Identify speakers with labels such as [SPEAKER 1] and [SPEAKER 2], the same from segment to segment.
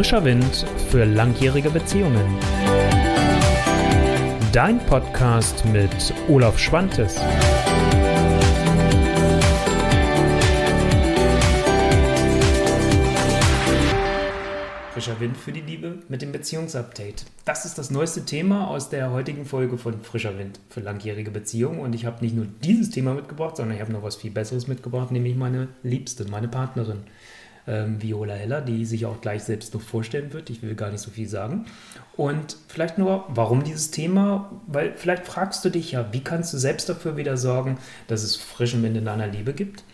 [SPEAKER 1] Frischer Wind für langjährige Beziehungen. Dein Podcast mit Olaf Schwantes. Frischer Wind für die Liebe mit dem Beziehungsupdate. Das ist das neueste Thema aus der heutigen Folge von Frischer Wind für langjährige Beziehungen. Und ich habe nicht nur dieses Thema mitgebracht, sondern ich habe noch was viel Besseres mitgebracht, nämlich meine Liebste, meine Partnerin ähm, Viola Heller, die sich auch gleich selbst noch vorstellen wird. Ich will gar nicht so viel sagen. Und vielleicht nur, warum dieses Thema? Weil vielleicht fragst du dich ja, wie kannst du selbst dafür wieder sorgen, dass es frischen Wind in deiner Liebe gibt?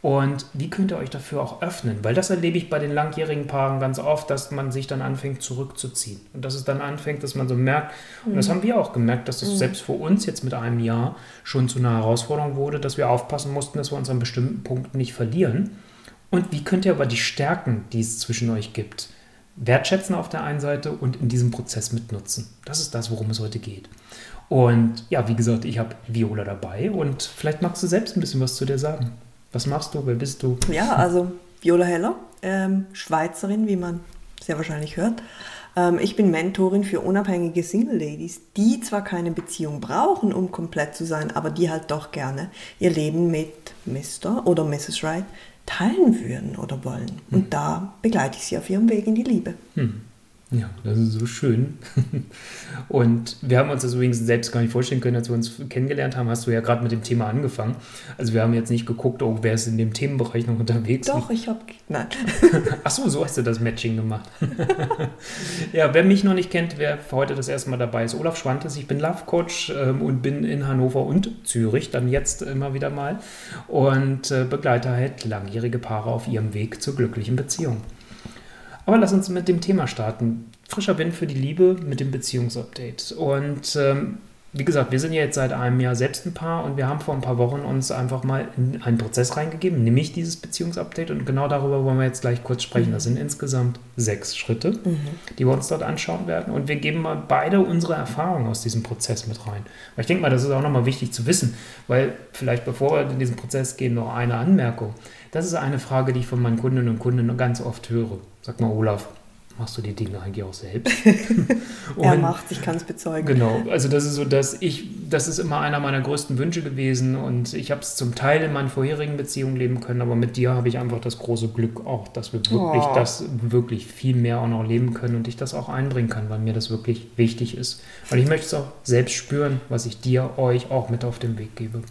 [SPEAKER 1] Und wie könnt ihr euch dafür auch öffnen? Weil das erlebe ich bei den langjährigen Paaren ganz oft, dass man sich dann anfängt zurückzuziehen. Und dass es dann anfängt, dass man so merkt, mhm. und das mhm. haben wir auch gemerkt, dass das mhm. selbst für uns jetzt mit einem Jahr schon zu einer Herausforderung wurde, dass wir aufpassen mussten, dass wir uns an bestimmten Punkten nicht verlieren. Und wie könnt ihr aber die Stärken, die es zwischen euch gibt, wertschätzen auf der einen Seite und in diesem Prozess mitnutzen? Das ist das, worum es heute geht. Und ja, wie gesagt, ich habe Viola dabei und vielleicht magst du selbst ein bisschen was zu dir sagen. Was machst du? Wer bist du?
[SPEAKER 2] Ja, also Viola Heller, ähm, Schweizerin, wie man sehr wahrscheinlich hört. Ähm, ich bin Mentorin für unabhängige Single Ladies, die zwar keine Beziehung brauchen, um komplett zu sein, aber die halt doch gerne ihr Leben mit Mr. oder Mrs. Wright teilen würden oder wollen. Und hm. da begleite ich sie auf ihrem Weg in die Liebe.
[SPEAKER 1] Hm. Ja, das ist so schön. Und wir haben uns das übrigens selbst gar nicht vorstellen können, als wir uns kennengelernt haben, hast du ja gerade mit dem Thema angefangen. Also wir haben jetzt nicht geguckt, oh, wer ist in dem Themenbereich noch unterwegs.
[SPEAKER 2] Doch, ich habe, nein.
[SPEAKER 1] Ach so, so hast du das Matching gemacht. ja, wer mich noch nicht kennt, wer heute das erste Mal dabei ist, Olaf Schwantes. Ich bin Love Coach ähm, und bin in Hannover und Zürich, dann jetzt immer wieder mal und äh, begleite halt langjährige Paare auf ihrem Weg zur glücklichen Beziehung. Aber lass uns mit dem Thema starten. Frischer Wind für die Liebe mit dem Beziehungsupdate. Und ähm, wie gesagt, wir sind ja jetzt seit einem Jahr selbst ein Paar und wir haben vor ein paar Wochen uns einfach mal in einen Prozess reingegeben, nämlich dieses Beziehungsupdate. Und genau darüber wollen wir jetzt gleich kurz sprechen. Das sind insgesamt sechs Schritte, mhm. die wir uns dort anschauen werden. Und wir geben mal beide unsere Erfahrungen aus diesem Prozess mit rein. Weil ich denke mal, das ist auch nochmal wichtig zu wissen, weil vielleicht bevor wir in diesen Prozess gehen, noch eine Anmerkung. Das ist eine Frage, die ich von meinen Kundinnen und Kunden ganz oft höre. Sag mal, Olaf, machst du die Dinge eigentlich auch selbst?
[SPEAKER 2] er macht, ich kann es bezeugen.
[SPEAKER 1] Genau, also das ist so, dass ich, das ist immer einer meiner größten Wünsche gewesen und ich habe es zum Teil in meinen vorherigen Beziehungen leben können, aber mit dir habe ich einfach das große Glück auch, dass wir wirklich oh. das wirklich viel mehr auch noch leben können und ich das auch einbringen kann, weil mir das wirklich wichtig ist. Weil ich möchte es auch selbst spüren, was ich dir, euch auch mit auf den Weg gebe.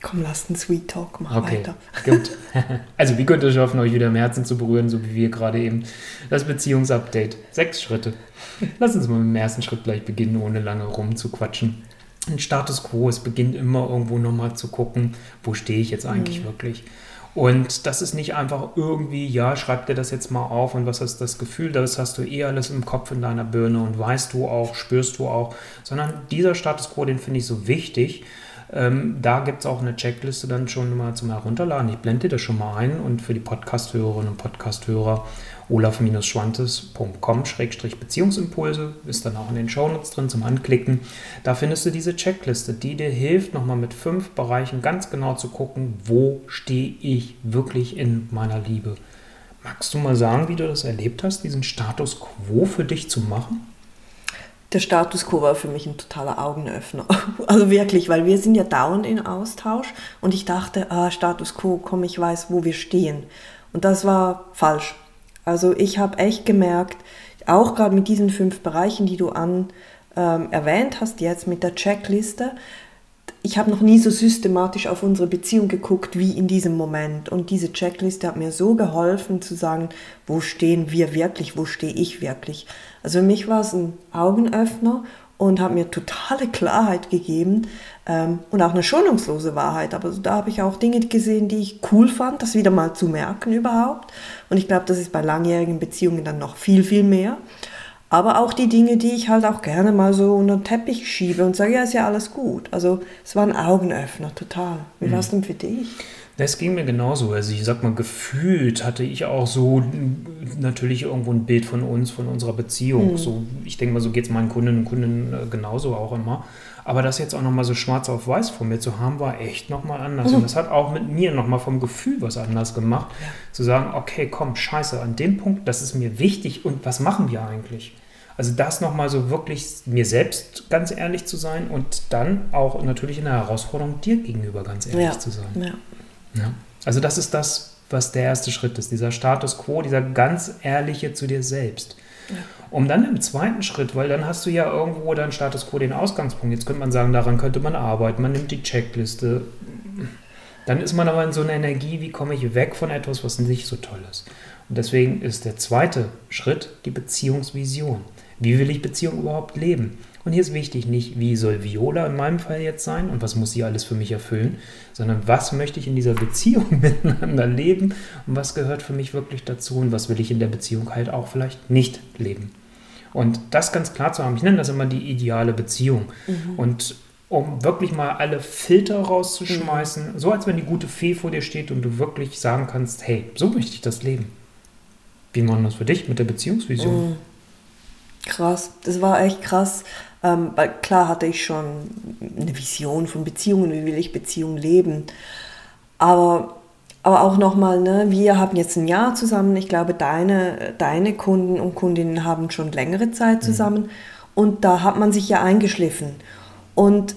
[SPEAKER 2] Komm, lasst einen Sweet Talk, mach
[SPEAKER 1] okay,
[SPEAKER 2] weiter.
[SPEAKER 1] Gut. Also, wie könnt ihr schaffen, euch wieder im Herzen zu berühren, so wie wir gerade eben? Das Beziehungsupdate. Sechs Schritte. Lass uns mal mit dem ersten Schritt gleich beginnen, ohne lange rumzuquatschen. Ein Status Quo, es beginnt immer irgendwo nochmal zu gucken, wo stehe ich jetzt eigentlich mhm. wirklich. Und das ist nicht einfach irgendwie, ja, schreib dir das jetzt mal auf und was ist das Gefühl, das hast du eh alles im Kopf in deiner Birne und weißt du auch, spürst du auch, sondern dieser Status Quo, den finde ich so wichtig, ähm, da gibt es auch eine Checkliste dann schon mal zum Herunterladen. Ich blende das schon mal ein und für die Podcast-Hörerinnen und Podcast-Hörer olaf-schwantes.com-beziehungsimpulse ist dann auch in den Shownotes drin zum Anklicken. Da findest du diese Checkliste, die dir hilft, nochmal mit fünf Bereichen ganz genau zu gucken, wo stehe ich wirklich in meiner Liebe. Magst du mal sagen, wie du das erlebt hast, diesen Status quo für dich zu machen?
[SPEAKER 2] Der Status quo war für mich ein totaler Augenöffner. Also wirklich, weil wir sind ja dauernd in Austausch und ich dachte, ah, Status quo, komm, ich weiß, wo wir stehen. Und das war falsch. Also ich habe echt gemerkt, auch gerade mit diesen fünf Bereichen, die du an ähm, erwähnt hast, jetzt mit der Checkliste, ich habe noch nie so systematisch auf unsere Beziehung geguckt wie in diesem Moment. Und diese Checkliste hat mir so geholfen zu sagen, wo stehen wir wirklich, wo stehe ich wirklich. Also für mich war es ein Augenöffner und hat mir totale Klarheit gegeben ähm, und auch eine schonungslose Wahrheit. Aber da habe ich auch Dinge gesehen, die ich cool fand, das wieder mal zu merken überhaupt. Und ich glaube, das ist bei langjährigen Beziehungen dann noch viel, viel mehr aber auch die Dinge, die ich halt auch gerne mal so unter den Teppich schiebe und sage, ja, ist ja alles gut. Also es war ein Augenöffner, total. Wie war es denn für dich?
[SPEAKER 1] Das ging mir genauso. Also ich sag mal, gefühlt hatte ich auch so natürlich irgendwo ein Bild von uns, von unserer Beziehung. Mhm. So, ich denke mal, so geht es meinen Kundinnen und Kunden äh, genauso auch immer. Aber das jetzt auch nochmal so schwarz auf weiß von mir zu haben, war echt nochmal anders. Mhm. Und das hat auch mit mir nochmal vom Gefühl was anders gemacht. Ja. Zu sagen, okay, komm, scheiße, an dem Punkt, das ist mir wichtig und was machen wir eigentlich? Also das nochmal so wirklich mir selbst ganz ehrlich zu sein und dann auch natürlich in der Herausforderung dir gegenüber ganz ehrlich ja. zu sein. Ja. Ja. Also das ist das, was der erste Schritt ist, dieser Status quo, dieser ganz ehrliche zu dir selbst. Ja. Um dann im zweiten Schritt, weil dann hast du ja irgendwo deinen Status quo, den Ausgangspunkt. Jetzt könnte man sagen, daran könnte man arbeiten, man nimmt die Checkliste. Dann ist man aber in so einer Energie, wie komme ich weg von etwas, was nicht so toll ist. Und deswegen ist der zweite Schritt die Beziehungsvision. Wie will ich Beziehung überhaupt leben? Und hier ist wichtig nicht, wie soll Viola in meinem Fall jetzt sein und was muss sie alles für mich erfüllen, sondern was möchte ich in dieser Beziehung miteinander leben und was gehört für mich wirklich dazu und was will ich in der Beziehung halt auch vielleicht nicht leben. Und das ganz klar zu haben, ich nenne das immer die ideale Beziehung. Mhm. Und um wirklich mal alle Filter rauszuschmeißen, mhm. so als wenn die gute Fee vor dir steht und du wirklich sagen kannst, hey, so möchte ich das leben. Wie machen das für dich mit der Beziehungsvision?
[SPEAKER 2] Mhm. Krass, das war echt krass. Ähm, weil klar hatte ich schon eine Vision von Beziehungen, wie will ich Beziehungen leben. Aber, aber auch nochmal, ne, wir haben jetzt ein Jahr zusammen. Ich glaube, deine, deine Kunden und Kundinnen haben schon längere Zeit mhm. zusammen. Mhm. Und da hat man sich ja eingeschliffen. Und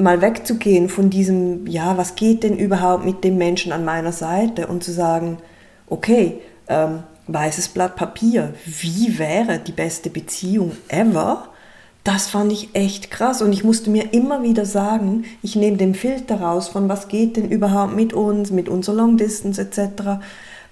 [SPEAKER 2] mal wegzugehen von diesem, ja, was geht denn überhaupt mit dem Menschen an meiner Seite und zu sagen, okay, ähm, weißes Blatt Papier, wie wäre die beste Beziehung ever? Das fand ich echt krass und ich musste mir immer wieder sagen, ich nehme den Filter raus von was geht denn überhaupt mit uns, mit unserer Long Distance etc.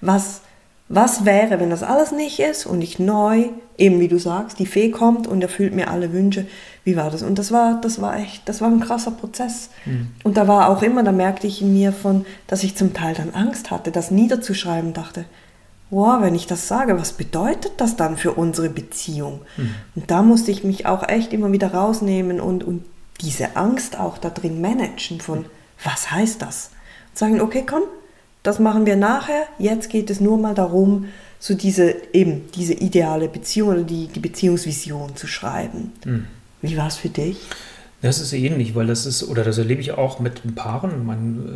[SPEAKER 2] Was, was wäre, wenn das alles nicht ist und ich neu, eben wie du sagst, die Fee kommt und erfüllt mir alle Wünsche. Wie war das? Und das war, das war echt, das war ein krasser Prozess. Mhm. Und da war auch immer, da merkte ich in mir von, dass ich zum Teil dann Angst hatte, das niederzuschreiben, dachte, wow, wenn ich das sage, was bedeutet das dann für unsere Beziehung? Mhm. Und da musste ich mich auch echt immer wieder rausnehmen und, und diese Angst auch da drin managen von, was heißt das? Und sagen, okay, komm, das machen wir nachher, jetzt geht es nur mal darum, so diese, eben, diese ideale Beziehung oder die, die Beziehungsvision zu schreiben. Mhm. Wie war es für dich?
[SPEAKER 1] Das ist ähnlich, weil das ist, oder das erlebe ich auch mit Paaren,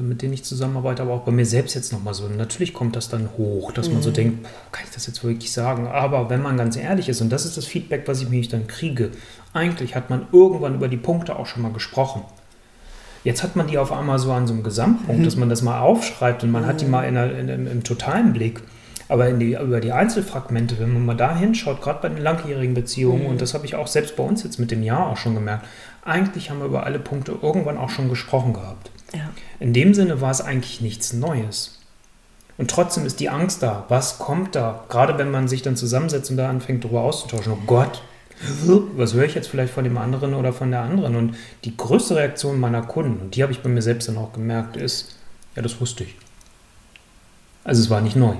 [SPEAKER 1] mit denen ich zusammenarbeite, aber auch bei mir selbst jetzt nochmal so. Natürlich kommt das dann hoch, dass mhm. man so mhm. denkt, kann ich das jetzt wirklich sagen? Aber wenn man ganz ehrlich ist, und das ist das Feedback, was ich mich dann kriege, eigentlich hat man irgendwann über die Punkte auch schon mal gesprochen. Jetzt hat man die auf einmal so an so einem Gesamtpunkt, mhm. dass man das mal aufschreibt und man mhm. hat die mhm. mal in in, im, im totalen Blick. Aber die, über die Einzelfragmente, wenn man mal da hinschaut, gerade bei den langjährigen Beziehungen, mhm. und das habe ich auch selbst bei uns jetzt mit dem Jahr auch schon gemerkt, eigentlich haben wir über alle Punkte irgendwann auch schon gesprochen gehabt. Ja. In dem Sinne war es eigentlich nichts Neues. Und trotzdem ist die Angst da. Was kommt da? Gerade wenn man sich dann zusammensetzt und da anfängt, darüber auszutauschen. Oh Gott, was höre ich jetzt vielleicht von dem anderen oder von der anderen? Und die größte Reaktion meiner Kunden, und die habe ich bei mir selbst dann auch gemerkt, ist, ja, das wusste ich. Also es war nicht neu.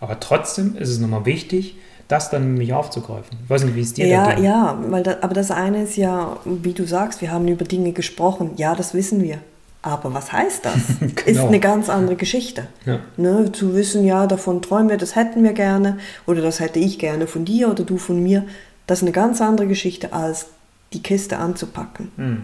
[SPEAKER 1] Aber trotzdem ist es nochmal wichtig, das dann nämlich aufzugreifen. Ich weiß nicht, wie es dir
[SPEAKER 2] Ja, denn ja, weil da, aber das eine ist ja, wie du sagst, wir haben über Dinge gesprochen. Ja, das wissen wir. Aber was heißt das? genau. Ist eine ganz andere Geschichte. Ja. Ne, zu wissen, ja, davon träumen wir, das hätten wir gerne oder das hätte ich gerne von dir oder du von mir. Das ist eine ganz andere Geschichte, als die Kiste anzupacken.
[SPEAKER 1] Mhm.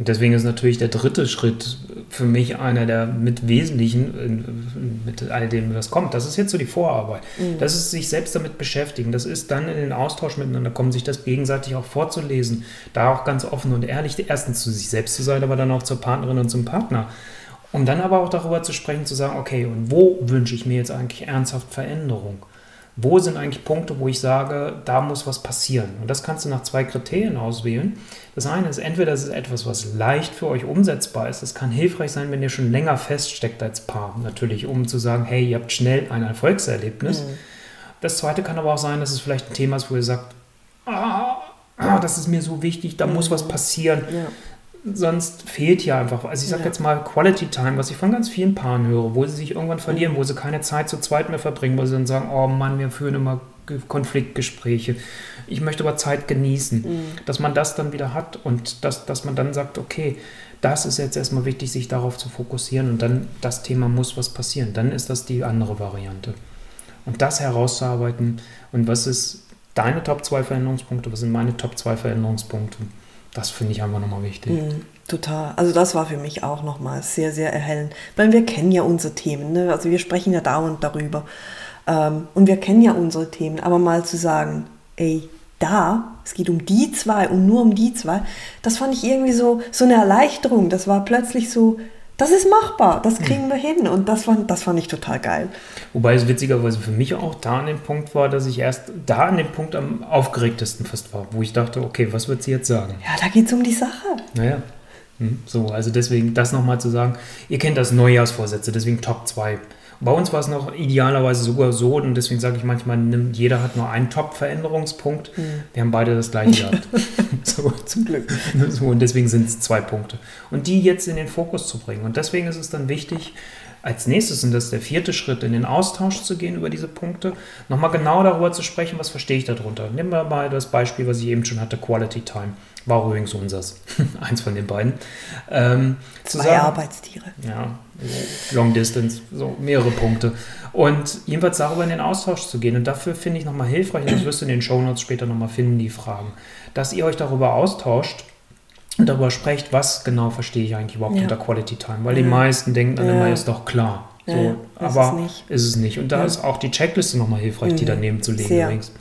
[SPEAKER 1] Und deswegen ist natürlich der dritte Schritt für mich einer der mit wesentlichen, mit all dem, was kommt. Das ist jetzt so die Vorarbeit. Mhm. Das ist sich selbst damit beschäftigen. Das ist dann in den Austausch miteinander kommen, sich das gegenseitig auch vorzulesen. Da auch ganz offen und ehrlich, erstens zu sich selbst zu sein, aber dann auch zur Partnerin und zum Partner. Um dann aber auch darüber zu sprechen, zu sagen, okay, und wo wünsche ich mir jetzt eigentlich ernsthaft Veränderung? Wo sind eigentlich Punkte, wo ich sage, da muss was passieren? Und das kannst du nach zwei Kriterien auswählen. Das eine ist, entweder ist etwas, was leicht für euch umsetzbar ist. Das kann hilfreich sein, wenn ihr schon länger feststeckt als Paar. Natürlich, um zu sagen, hey, ihr habt schnell ein Erfolgserlebnis. Mhm. Das zweite kann aber auch sein, dass es vielleicht ein Thema ist, wo ihr sagt, ah, ah das ist mir so wichtig, da mhm. muss was passieren. Ja sonst fehlt hier einfach, also ich sage ja. jetzt mal Quality Time, was ich von ganz vielen Paaren höre, wo sie sich irgendwann verlieren, wo sie keine Zeit zu zweit mehr verbringen, wo sie dann sagen, oh Mann, wir führen immer Konfliktgespräche. Ich möchte aber Zeit genießen, mhm. dass man das dann wieder hat und dass, dass man dann sagt, okay, das ist jetzt erstmal wichtig, sich darauf zu fokussieren und dann das Thema muss was passieren. Dann ist das die andere Variante. Und das herauszuarbeiten und was ist deine Top 2 Veränderungspunkte, was sind meine Top 2 Veränderungspunkte, das finde ich einfach nochmal wichtig.
[SPEAKER 2] Mhm, total. Also das war für mich auch nochmal sehr, sehr erhellend. Weil wir kennen ja unsere Themen, ne? also wir sprechen ja dauernd darüber. Ähm, und wir kennen ja unsere Themen, aber mal zu sagen, ey, da, es geht um die zwei und nur um die zwei, das fand ich irgendwie so, so eine Erleichterung. Das war plötzlich so, das ist machbar, das kriegen wir hin. Und das fand, das fand ich total geil.
[SPEAKER 1] Wobei es witzigerweise für mich auch da an dem Punkt war, dass ich erst da an dem Punkt am aufgeregtesten fast war, wo ich dachte, okay, was wird sie jetzt sagen?
[SPEAKER 2] Ja, da geht es um die Sache.
[SPEAKER 1] Naja. Hm, so, also deswegen das nochmal zu sagen, ihr kennt das Neujahrsvorsätze, deswegen Top 2. Bei uns war es noch idealerweise sogar so, und deswegen sage ich manchmal, jeder hat nur einen Top-Veränderungspunkt. Mhm. Wir haben beide das gleiche gehabt. so, zum Glück. So, und deswegen sind es zwei Punkte. Und die jetzt in den Fokus zu bringen. Und deswegen ist es dann wichtig, als nächstes, und das ist der vierte Schritt, in den Austausch zu gehen über diese Punkte, nochmal genau darüber zu sprechen, was verstehe ich darunter. Nehmen wir mal das Beispiel, was ich eben schon hatte, Quality Time. War übrigens unseres, eins von den beiden. Ähm,
[SPEAKER 2] Zwei sagen, Arbeitstiere.
[SPEAKER 1] Ja, Long Distance, so mehrere Punkte. Und jedenfalls darüber in den Austausch zu gehen. Und dafür finde ich nochmal hilfreich, und das wirst du in den Show Notes später nochmal finden, die Fragen, dass ihr euch darüber austauscht darüber sprecht, was genau verstehe ich eigentlich überhaupt ja. unter Quality Time. Weil ja. die meisten denken dann ja. immer, ist doch klar. So, ja, aber ist es, ist es nicht. Und da ist auch die Checkliste nochmal hilfreich, mhm. die daneben zu legen Sehr. übrigens.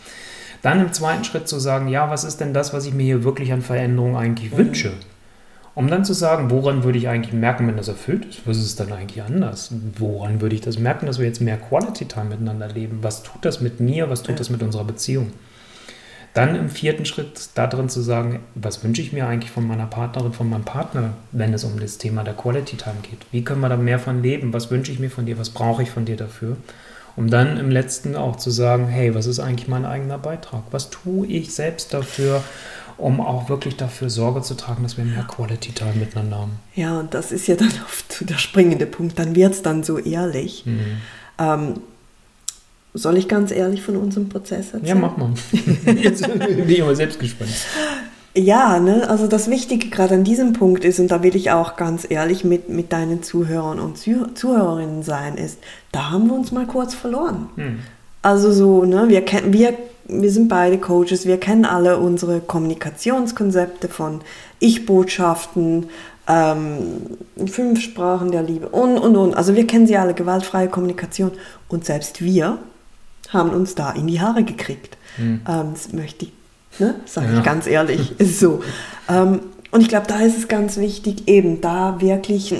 [SPEAKER 1] Dann im zweiten Schritt zu sagen, ja, was ist denn das, was ich mir hier wirklich an Veränderungen eigentlich mhm. wünsche? Um dann zu sagen, woran würde ich eigentlich merken, wenn das erfüllt ist? Was ist dann eigentlich anders? Woran würde ich das merken, dass wir jetzt mehr Quality Time miteinander leben? Was tut das mit mir? Was tut das mit unserer Beziehung? Dann im vierten Schritt da drin zu sagen, was wünsche ich mir eigentlich von meiner Partnerin, von meinem Partner, wenn es um das Thema der Quality Time geht? Wie können wir da mehr von leben? Was wünsche ich mir von dir? Was brauche ich von dir dafür? Um dann im letzten auch zu sagen, hey, was ist eigentlich mein eigener Beitrag? Was tue ich selbst dafür, um auch wirklich dafür Sorge zu tragen, dass wir mehr Quality Time miteinander haben?
[SPEAKER 2] Ja, und das ist ja dann oft der springende Punkt. Dann wird es dann so ehrlich. Mhm. Ähm, soll ich ganz ehrlich von unserem Prozess erzählen?
[SPEAKER 1] Ja, mach mal. Jetzt bin ich aber selbst gespannt.
[SPEAKER 2] Ja, ne, also das Wichtige gerade an diesem Punkt ist, und da will ich auch ganz ehrlich mit, mit deinen Zuhörern und Zuhörerinnen sein, ist, da haben wir uns mal kurz verloren. Hm. Also so, ne, wir, wir, wir sind beide Coaches, wir kennen alle unsere Kommunikationskonzepte von Ich-Botschaften, ähm, fünf Sprachen der Liebe und, und, und. Also wir kennen sie alle, gewaltfreie Kommunikation. Und selbst wir haben uns da in die Haare gekriegt. Hm. Ähm, das möchte ich, ne? sage ja. ich ganz ehrlich, ist so. Ähm, und ich glaube, da ist es ganz wichtig, eben da wirklich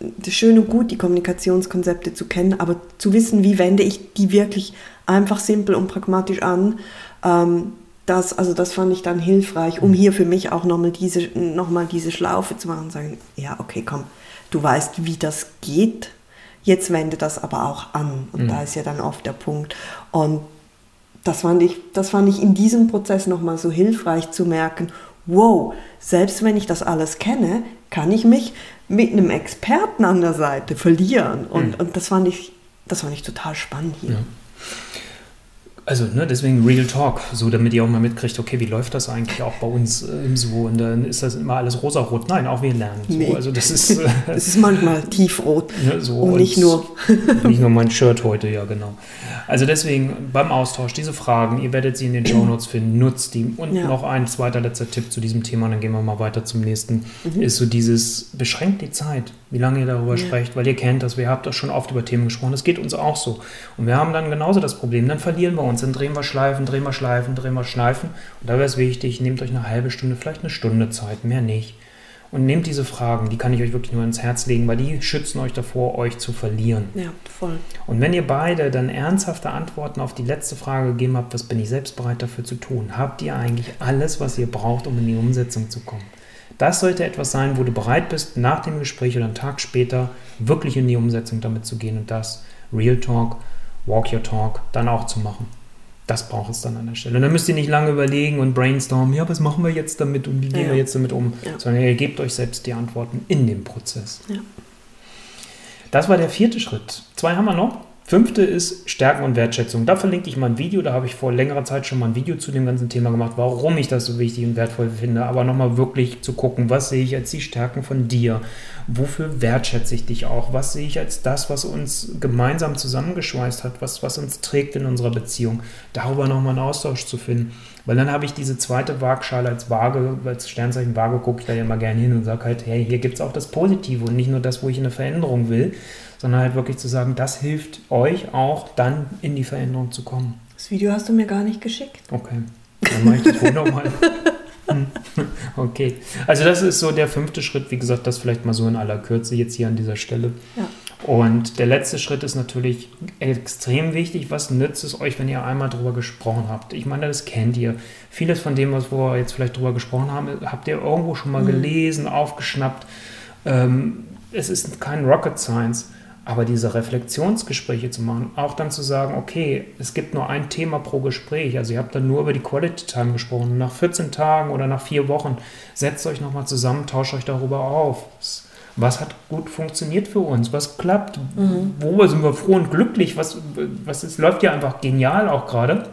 [SPEAKER 2] das schön und gut die Kommunikationskonzepte zu kennen, aber zu wissen, wie wende ich die wirklich einfach simpel und pragmatisch an. Ähm, das, also das fand ich dann hilfreich, um hm. hier für mich auch nochmal diese, noch diese Schlaufe zu machen und sagen, ja, okay, komm, du weißt, wie das geht, Jetzt wende das aber auch an. Und mhm. da ist ja dann oft der Punkt. Und das fand ich, das fand ich in diesem Prozess nochmal so hilfreich zu merken, wow, selbst wenn ich das alles kenne, kann ich mich mit einem Experten an der Seite verlieren. Und, mhm. und das, fand ich, das fand ich total spannend hier. Ja.
[SPEAKER 1] Also, ne, deswegen Real Talk, so damit ihr auch mal mitkriegt, okay, wie läuft das eigentlich auch bei uns äh, im So? Und dann ist das immer alles rosarot. Nein, auch wir lernen. So. Nee. Also das ist. Äh,
[SPEAKER 2] es ist manchmal tiefrot.
[SPEAKER 1] Ne, so, und nicht nur. nicht nur mein Shirt heute, ja, genau. Also deswegen beim Austausch, diese Fragen, ihr werdet sie in den Show Notes finden, nutzt die. Und ja. noch ein zweiter letzter Tipp zu diesem Thema, dann gehen wir mal weiter zum nächsten, mhm. ist so dieses, beschränkt die Zeit, wie lange ihr darüber ja. sprecht, weil ihr kennt das, wir habt das schon oft über Themen gesprochen, das geht uns auch so. Und wir haben dann genauso das Problem, dann verlieren wir uns, dann drehen wir Schleifen, drehen wir Schleifen, drehen wir Schleifen. Und da wäre es wichtig, nehmt euch eine halbe Stunde, vielleicht eine Stunde Zeit, mehr nicht und nehmt diese Fragen, die kann ich euch wirklich nur ins Herz legen, weil die schützen euch davor, euch zu verlieren.
[SPEAKER 2] Ja, voll.
[SPEAKER 1] Und wenn ihr beide dann ernsthafte Antworten auf die letzte Frage gegeben habt, was bin ich selbst bereit dafür zu tun, habt ihr eigentlich alles, was ihr braucht, um in die Umsetzung zu kommen. Das sollte etwas sein, wo du bereit bist, nach dem Gespräch oder einen Tag später wirklich in die Umsetzung damit zu gehen und das Real Talk, Walk Your Talk dann auch zu machen. Das braucht es dann an der Stelle. Und dann müsst ihr nicht lange überlegen und brainstormen, ja, was machen wir jetzt damit und wie gehen ja. wir jetzt damit um, ja. sondern ihr gebt euch selbst die Antworten in dem Prozess. Ja. Das war der vierte Schritt. Zwei haben wir noch. Fünfte ist Stärken und Wertschätzung. Da verlinke ich mal ein Video. Da habe ich vor längerer Zeit schon mal ein Video zu dem ganzen Thema gemacht, warum ich das so wichtig und wertvoll finde. Aber nochmal wirklich zu gucken, was sehe ich als die Stärken von dir? Wofür wertschätze ich dich auch? Was sehe ich als das, was uns gemeinsam zusammengeschweißt hat? Was, was uns trägt in unserer Beziehung? Darüber nochmal einen Austausch zu finden. Weil dann habe ich diese zweite Waagschale als Waage, als Sternzeichen Waage gucke ich da ja immer gerne hin und sage halt, hey, hier gibt es auch das Positive und nicht nur das, wo ich eine Veränderung will, sondern halt wirklich zu sagen, das hilft euch auch dann in die Veränderung zu kommen.
[SPEAKER 2] Das Video hast du mir gar nicht geschickt.
[SPEAKER 1] Okay, dann mache ich das wohl nochmal. Okay, also das ist so der fünfte Schritt, wie gesagt, das vielleicht mal so in aller Kürze jetzt hier an dieser Stelle.
[SPEAKER 2] Ja.
[SPEAKER 1] Und der letzte Schritt ist natürlich extrem wichtig. Was nützt es euch, wenn ihr einmal drüber gesprochen habt? Ich meine, das kennt ihr. Vieles von dem, was wir jetzt vielleicht drüber gesprochen haben, habt ihr irgendwo schon mal mhm. gelesen, aufgeschnappt. Ähm, es ist kein Rocket Science. Aber diese Reflexionsgespräche zu machen, auch dann zu sagen, okay, es gibt nur ein Thema pro Gespräch, also ihr habt dann nur über die Quality Time gesprochen, nach 14 Tagen oder nach vier Wochen, setzt euch nochmal zusammen, tauscht euch darüber auf. Was hat gut funktioniert für uns? Was klappt? Mhm. Wo sind wir froh und glücklich? Was, was ist, läuft ja einfach genial auch gerade?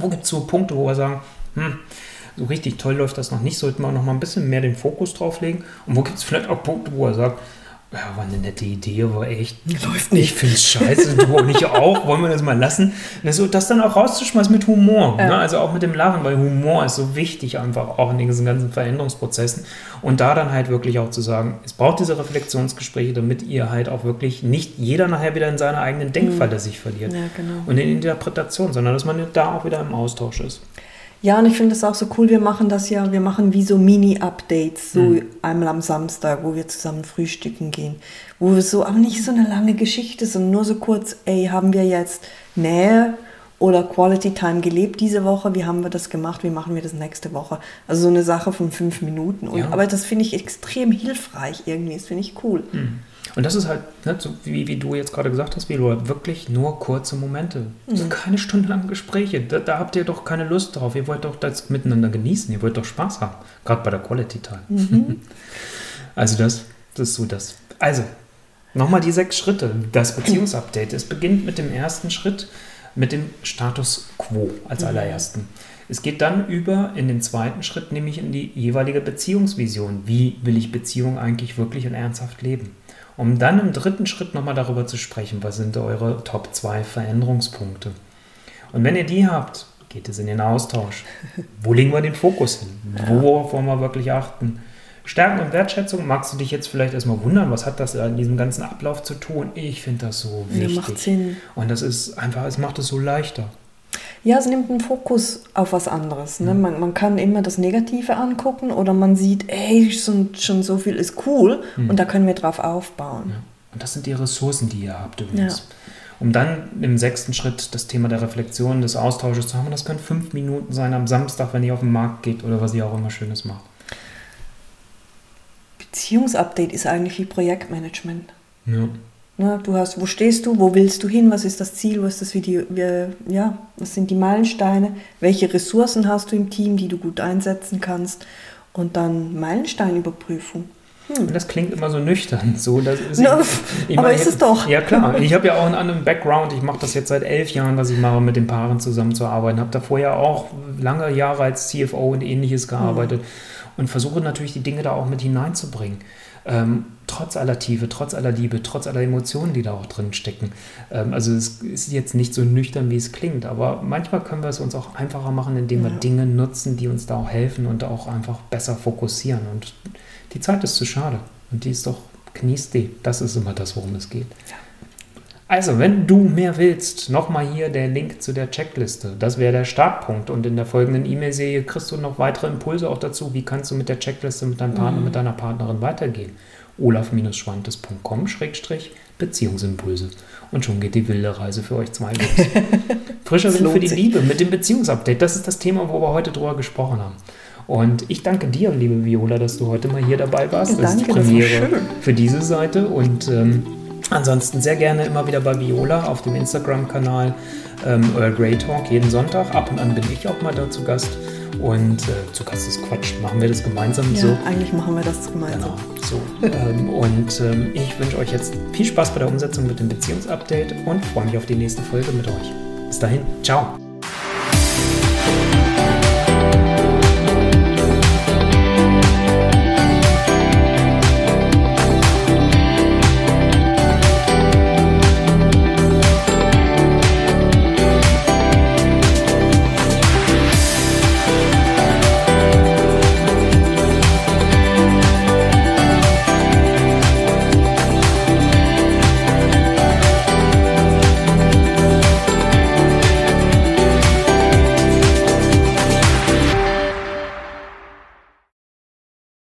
[SPEAKER 1] Wo gibt es so Punkte, wo wir sagen, hm, so richtig toll läuft das noch nicht, sollten wir noch mal ein bisschen mehr den Fokus drauf legen? Und wo gibt es vielleicht auch Punkte, wo er sagt, ja, war eine nette Idee, aber echt. Läuft nicht. Ich finde es scheiße, du und ich auch. Wollen wir das mal lassen? Also, das dann auch rauszuschmeißen mit Humor. Ja. Ne? Also auch mit dem Lachen, weil Humor ist so wichtig einfach auch in diesen ganzen Veränderungsprozessen. Und da dann halt wirklich auch zu sagen, es braucht diese Reflexionsgespräche, damit ihr halt auch wirklich nicht jeder nachher wieder in seiner eigenen Denkfalle mhm. sich verliert. Ja, genau. Und in Interpretation, sondern dass man da auch wieder im Austausch ist.
[SPEAKER 2] Ja, und ich finde es auch so cool, wir machen das ja, wir machen wie so Mini-Updates, so mhm. einmal am Samstag, wo wir zusammen frühstücken gehen. Wo wir so, aber nicht so eine lange Geschichte, sondern nur so kurz, ey, haben wir jetzt Nähe oder Quality Time gelebt diese Woche, wie haben wir das gemacht, wie machen wir das nächste Woche. Also so eine Sache von fünf Minuten. Und, ja. Aber das finde ich extrem hilfreich irgendwie, das finde ich cool.
[SPEAKER 1] Mhm. Und das ist halt, ne, so wie, wie du jetzt gerade gesagt hast, wie du wirklich nur kurze Momente. Mhm. keine stundenlangen Gespräche. Da, da, habt ihr doch keine Lust drauf. Ihr wollt doch das miteinander genießen. Ihr wollt doch Spaß haben. Gerade bei der Quality Time. Mhm. also das, das ist so das. Also, nochmal die sechs Schritte. Das Beziehungsupdate. Es beginnt mit dem ersten Schritt, mit dem Status Quo als mhm. allerersten. Es geht dann über in den zweiten Schritt, nämlich in die jeweilige Beziehungsvision. Wie will ich Beziehung eigentlich wirklich und ernsthaft leben? um dann im dritten Schritt nochmal darüber zu sprechen, was sind eure Top 2 Veränderungspunkte. Und wenn ihr die habt, geht es in den Austausch. Wo legen wir den Fokus hin? Worauf wollen wir wirklich achten? Stärken und Wertschätzung, magst du dich jetzt vielleicht erstmal wundern, was hat das in diesem ganzen Ablauf zu tun? Ich finde das so wichtig. Ja, macht Sinn. Und das ist einfach, es macht es so leichter.
[SPEAKER 2] Ja, es nimmt einen Fokus auf was anderes. Ne? Mhm. Man, man kann immer das Negative angucken oder man sieht, ey, schon, schon so viel ist cool mhm. und da können wir drauf aufbauen. Ja.
[SPEAKER 1] Und das sind die Ressourcen, die ihr habt übrigens. Ja. Um dann im sechsten Schritt das Thema der Reflexion, des Austausches zu haben. Das können fünf Minuten sein am Samstag, wenn ihr auf den Markt geht oder was ihr auch immer Schönes macht.
[SPEAKER 2] Beziehungsupdate ist eigentlich wie Projektmanagement. Ja. Ne, du hast, wo stehst du, wo willst du hin, was ist das Ziel, was ist das Video, ja, was sind die Meilensteine, welche Ressourcen hast du im Team, die du gut einsetzen kannst und dann Meilensteinüberprüfung.
[SPEAKER 1] Hm. Das klingt immer so nüchtern. So, das ist
[SPEAKER 2] no, ich, aber ist es doch.
[SPEAKER 1] Ja, klar. Ich habe ja auch einen anderen Background. Ich mache das jetzt seit elf Jahren, dass ich mache, mit den Paaren zusammenzuarbeiten. Habe davor ja auch lange Jahre als CFO und ähnliches gearbeitet hm. Und versuche natürlich die Dinge da auch mit hineinzubringen. Ähm, trotz aller Tiefe, trotz aller Liebe, trotz aller Emotionen, die da auch drin stecken. Ähm, also es ist jetzt nicht so nüchtern, wie es klingt, aber manchmal können wir es uns auch einfacher machen, indem wir Dinge nutzen, die uns da auch helfen und auch einfach besser fokussieren. Und die Zeit ist zu schade. Und die ist doch, genießt die. Das ist immer das, worum es geht. Ja. Also, wenn du mehr willst, nochmal hier der Link zu der Checkliste. Das wäre der Startpunkt. Und in der folgenden E-Mail-Serie kriegst du noch weitere Impulse auch dazu. Wie kannst du mit der Checkliste mit deinem Partner, mhm. mit deiner Partnerin weitergehen? olaf-schwantes.com-beziehungsimpulse. Und schon geht die wilde Reise für euch zwei los. Frischer Wind für die sich. Liebe mit dem Beziehungsupdate. Das ist das Thema, wo wir heute drüber gesprochen haben. Und ich danke dir, liebe Viola, dass du heute mal hier dabei warst. Ja,
[SPEAKER 2] das
[SPEAKER 1] danke, ist die Premiere für diese Seite. Und ähm, Ansonsten sehr gerne immer wieder bei Viola auf dem Instagram-Kanal ähm, Earl Grey Talk jeden Sonntag. Ab und an bin ich auch mal da zu Gast. Und äh, zu Gast ist Quatsch. Machen wir das gemeinsam
[SPEAKER 2] Ja,
[SPEAKER 1] so.
[SPEAKER 2] eigentlich machen wir das gemeinsam.
[SPEAKER 1] Genau, so. ähm, und ähm, ich wünsche euch jetzt viel Spaß bei der Umsetzung mit dem Beziehungsupdate und freue mich auf die nächste Folge mit euch. Bis dahin, ciao.